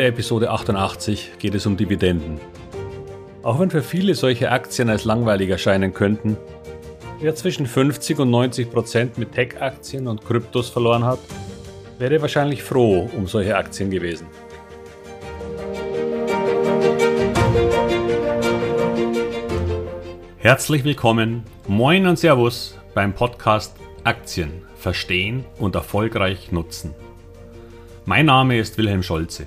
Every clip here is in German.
der Episode 88 geht es um Dividenden. Auch wenn für viele solche Aktien als langweilig erscheinen könnten, wer zwischen 50 und 90 Prozent mit Tech-Aktien und Kryptos verloren hat, wäre wahrscheinlich froh um solche Aktien gewesen. Herzlich willkommen, moin und Servus beim Podcast Aktien verstehen und erfolgreich nutzen. Mein Name ist Wilhelm Scholze.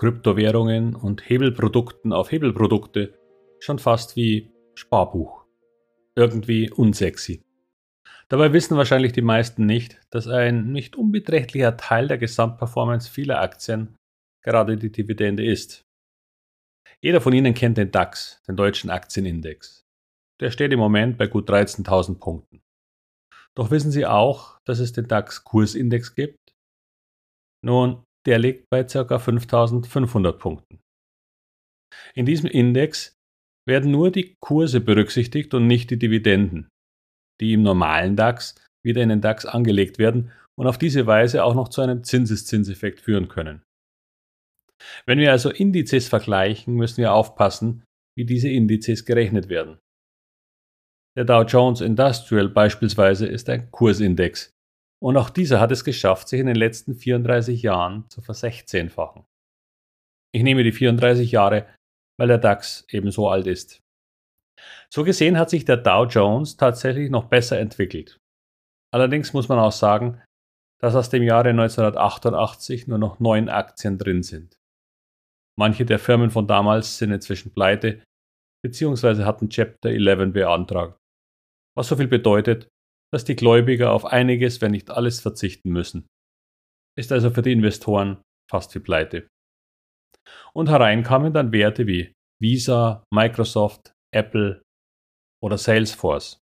Kryptowährungen und Hebelprodukten auf Hebelprodukte schon fast wie Sparbuch. Irgendwie unsexy. Dabei wissen wahrscheinlich die meisten nicht, dass ein nicht unbeträchtlicher Teil der Gesamtperformance vieler Aktien gerade die Dividende ist. Jeder von Ihnen kennt den DAX, den deutschen Aktienindex. Der steht im Moment bei gut 13.000 Punkten. Doch wissen Sie auch, dass es den DAX Kursindex gibt? Nun, der liegt bei ca. 5500 Punkten. In diesem Index werden nur die Kurse berücksichtigt und nicht die Dividenden, die im normalen DAX wieder in den DAX angelegt werden und auf diese Weise auch noch zu einem Zinseszinseffekt führen können. Wenn wir also Indizes vergleichen, müssen wir aufpassen, wie diese Indizes gerechnet werden. Der Dow Jones Industrial beispielsweise ist ein Kursindex, und auch dieser hat es geschafft, sich in den letzten 34 Jahren zu versechzehnfachen. Ich nehme die 34 Jahre, weil der DAX eben so alt ist. So gesehen hat sich der Dow Jones tatsächlich noch besser entwickelt. Allerdings muss man auch sagen, dass aus dem Jahre 1988 nur noch neun Aktien drin sind. Manche der Firmen von damals sind inzwischen pleite bzw. hatten Chapter 11 beantragt. Was so viel bedeutet, dass die Gläubiger auf einiges, wenn nicht alles verzichten müssen. Ist also für die Investoren fast wie pleite. Und herein kamen dann Werte wie Visa, Microsoft, Apple oder Salesforce.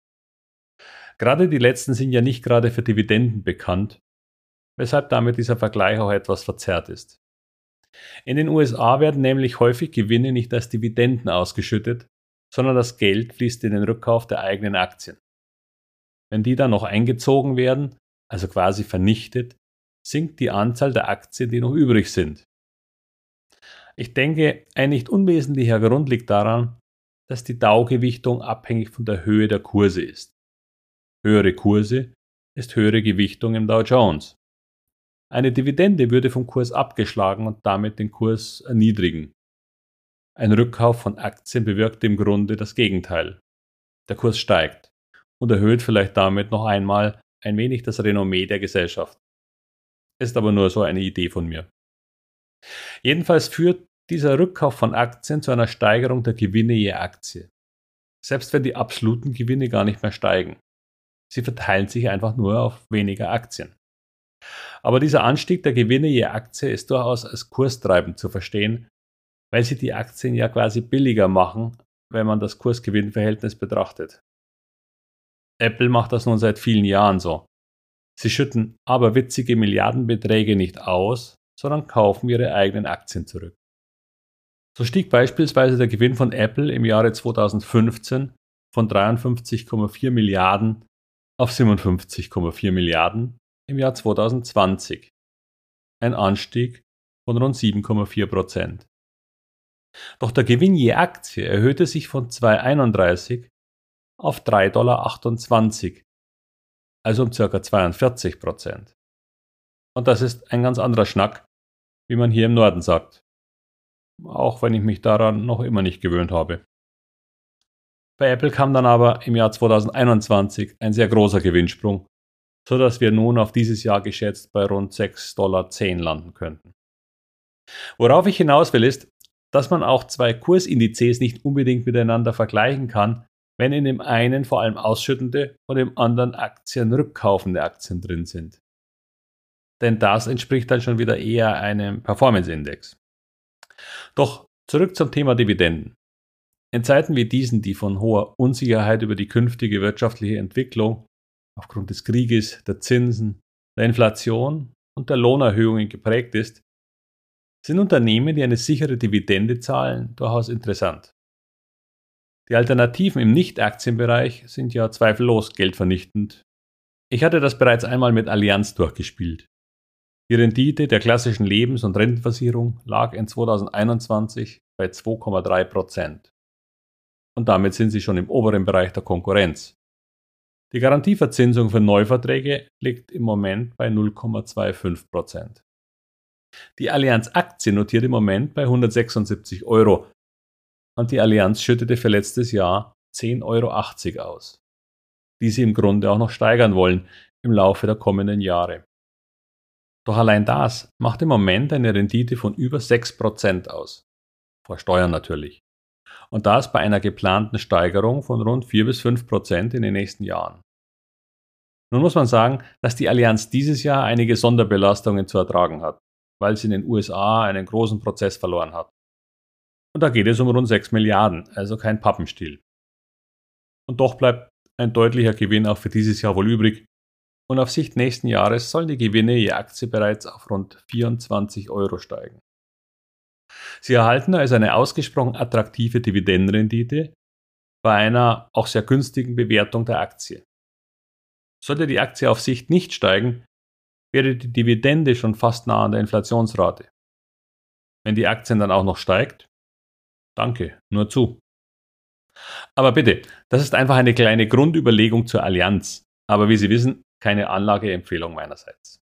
Gerade die letzten sind ja nicht gerade für Dividenden bekannt, weshalb damit dieser Vergleich auch etwas verzerrt ist. In den USA werden nämlich häufig Gewinne nicht als Dividenden ausgeschüttet, sondern das Geld fließt in den Rückkauf der eigenen Aktien. Wenn die dann noch eingezogen werden, also quasi vernichtet, sinkt die Anzahl der Aktien, die noch übrig sind. Ich denke, ein nicht unwesentlicher Grund liegt daran, dass die Dow-Gewichtung abhängig von der Höhe der Kurse ist. Höhere Kurse ist höhere Gewichtung im Dow Jones. Eine Dividende würde vom Kurs abgeschlagen und damit den Kurs erniedrigen. Ein Rückkauf von Aktien bewirkt im Grunde das Gegenteil. Der Kurs steigt und erhöht vielleicht damit noch einmal ein wenig das Renommee der Gesellschaft. Ist aber nur so eine Idee von mir. Jedenfalls führt dieser Rückkauf von Aktien zu einer Steigerung der Gewinne je Aktie. Selbst wenn die absoluten Gewinne gar nicht mehr steigen. Sie verteilen sich einfach nur auf weniger Aktien. Aber dieser Anstieg der Gewinne je Aktie ist durchaus als kurstreibend zu verstehen, weil sie die Aktien ja quasi billiger machen, wenn man das Kurs-Gewinn-Verhältnis betrachtet. Apple macht das nun seit vielen Jahren so. Sie schütten aber witzige Milliardenbeträge nicht aus, sondern kaufen ihre eigenen Aktien zurück. So stieg beispielsweise der Gewinn von Apple im Jahre 2015 von 53,4 Milliarden auf 57,4 Milliarden im Jahr 2020. Ein Anstieg von rund 7,4 Prozent. Doch der Gewinn je Aktie erhöhte sich von 2,31 auf 3,28 Dollar, also um ca. 42 Prozent. Und das ist ein ganz anderer Schnack, wie man hier im Norden sagt. Auch wenn ich mich daran noch immer nicht gewöhnt habe. Bei Apple kam dann aber im Jahr 2021 ein sehr großer Gewinnsprung, sodass wir nun auf dieses Jahr geschätzt bei rund 6,10 Dollar landen könnten. Worauf ich hinaus will, ist, dass man auch zwei Kursindizes nicht unbedingt miteinander vergleichen kann, wenn in dem einen vor allem ausschüttende und im anderen Aktien rückkaufende Aktien drin sind. Denn das entspricht dann schon wieder eher einem Performance-Index. Doch Zurück zum Thema Dividenden. In Zeiten wie diesen, die von hoher Unsicherheit über die künftige wirtschaftliche Entwicklung aufgrund des Krieges, der Zinsen, der Inflation und der Lohnerhöhungen geprägt ist, sind Unternehmen, die eine sichere Dividende zahlen, durchaus interessant. Die Alternativen im Nicht-Aktienbereich sind ja zweifellos geldvernichtend. Ich hatte das bereits einmal mit Allianz durchgespielt. Die Rendite der klassischen Lebens- und Rentenversicherung lag in 2021 bei 2,3 Prozent. Und damit sind sie schon im oberen Bereich der Konkurrenz. Die Garantieverzinsung für Neuverträge liegt im Moment bei 0,25 Prozent. Die Allianz Aktie notiert im Moment bei 176 Euro und die Allianz schüttete für letztes Jahr 10,80 Euro aus, die sie im Grunde auch noch steigern wollen im Laufe der kommenden Jahre. Doch allein das macht im Moment eine Rendite von über 6% aus. Vor Steuern natürlich. Und das bei einer geplanten Steigerung von rund 4 bis 5% in den nächsten Jahren. Nun muss man sagen, dass die Allianz dieses Jahr einige Sonderbelastungen zu ertragen hat, weil sie in den USA einen großen Prozess verloren hat. Und da geht es um rund 6 Milliarden, also kein Pappenstiel. Und doch bleibt ein deutlicher Gewinn auch für dieses Jahr wohl übrig, und auf Sicht nächsten Jahres sollen die Gewinne je Aktie bereits auf rund 24 Euro steigen. Sie erhalten also eine ausgesprochen attraktive Dividendenrendite bei einer auch sehr günstigen Bewertung der Aktie. Sollte die Aktie auf Sicht nicht steigen, wäre die Dividende schon fast nah an der Inflationsrate. Wenn die Aktien dann auch noch steigt, danke, nur zu. Aber bitte, das ist einfach eine kleine Grundüberlegung zur Allianz. Aber wie Sie wissen, keine Anlageempfehlung meinerseits.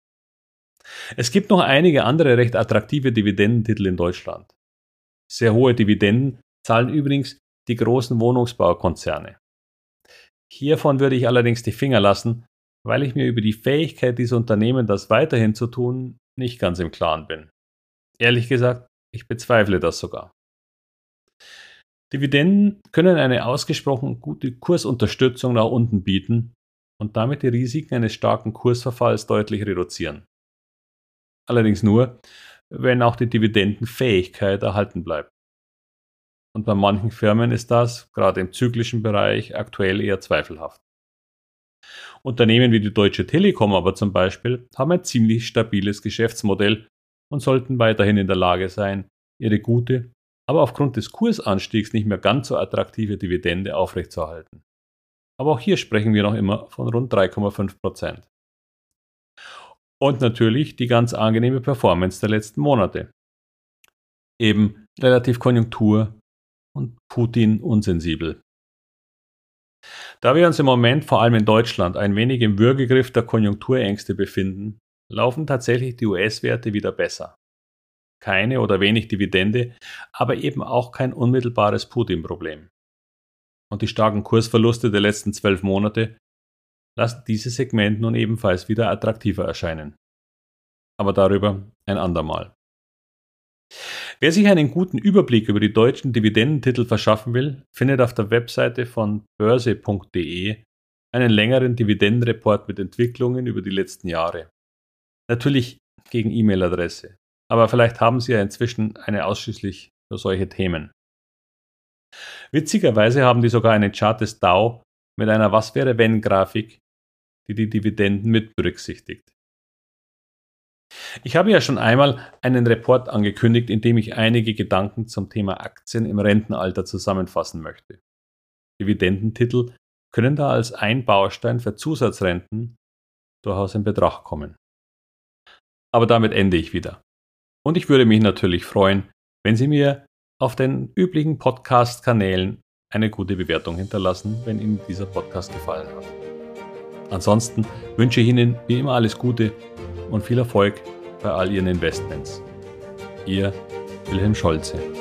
Es gibt noch einige andere recht attraktive Dividendentitel in Deutschland. Sehr hohe Dividenden zahlen übrigens die großen Wohnungsbaukonzerne. Hiervon würde ich allerdings die Finger lassen, weil ich mir über die Fähigkeit dieser Unternehmen, das weiterhin zu tun, nicht ganz im Klaren bin. Ehrlich gesagt, ich bezweifle das sogar. Dividenden können eine ausgesprochen gute Kursunterstützung nach unten bieten, und damit die Risiken eines starken Kursverfalls deutlich reduzieren. Allerdings nur, wenn auch die Dividendenfähigkeit erhalten bleibt. Und bei manchen Firmen ist das, gerade im zyklischen Bereich, aktuell eher zweifelhaft. Unternehmen wie die Deutsche Telekom aber zum Beispiel haben ein ziemlich stabiles Geschäftsmodell und sollten weiterhin in der Lage sein, ihre gute, aber aufgrund des Kursanstiegs nicht mehr ganz so attraktive Dividende aufrechtzuerhalten. Aber auch hier sprechen wir noch immer von rund 3,5 Prozent. Und natürlich die ganz angenehme Performance der letzten Monate. Eben relativ konjunktur- und Putin unsensibel. Da wir uns im Moment vor allem in Deutschland ein wenig im Würgegriff der Konjunkturängste befinden, laufen tatsächlich die US-Werte wieder besser. Keine oder wenig Dividende, aber eben auch kein unmittelbares Putin-Problem und die starken Kursverluste der letzten zwölf Monate lassen dieses Segment nun ebenfalls wieder attraktiver erscheinen. Aber darüber ein andermal. Wer sich einen guten Überblick über die deutschen Dividendentitel verschaffen will, findet auf der Webseite von börse.de einen längeren Dividendenreport mit Entwicklungen über die letzten Jahre. Natürlich gegen E-Mail-Adresse, aber vielleicht haben Sie ja inzwischen eine ausschließlich für solche Themen. Witzigerweise haben die sogar einen Chart des Dow mit einer Was wäre wenn Grafik, die die Dividenden mit berücksichtigt. Ich habe ja schon einmal einen Report angekündigt, in dem ich einige Gedanken zum Thema Aktien im Rentenalter zusammenfassen möchte. Dividendentitel können da als ein Baustein für Zusatzrenten durchaus in Betracht kommen. Aber damit ende ich wieder. Und ich würde mich natürlich freuen, wenn Sie mir auf den üblichen Podcast-Kanälen eine gute Bewertung hinterlassen, wenn Ihnen dieser Podcast gefallen hat. Ansonsten wünsche ich Ihnen wie immer alles Gute und viel Erfolg bei all Ihren Investments. Ihr Wilhelm Scholze.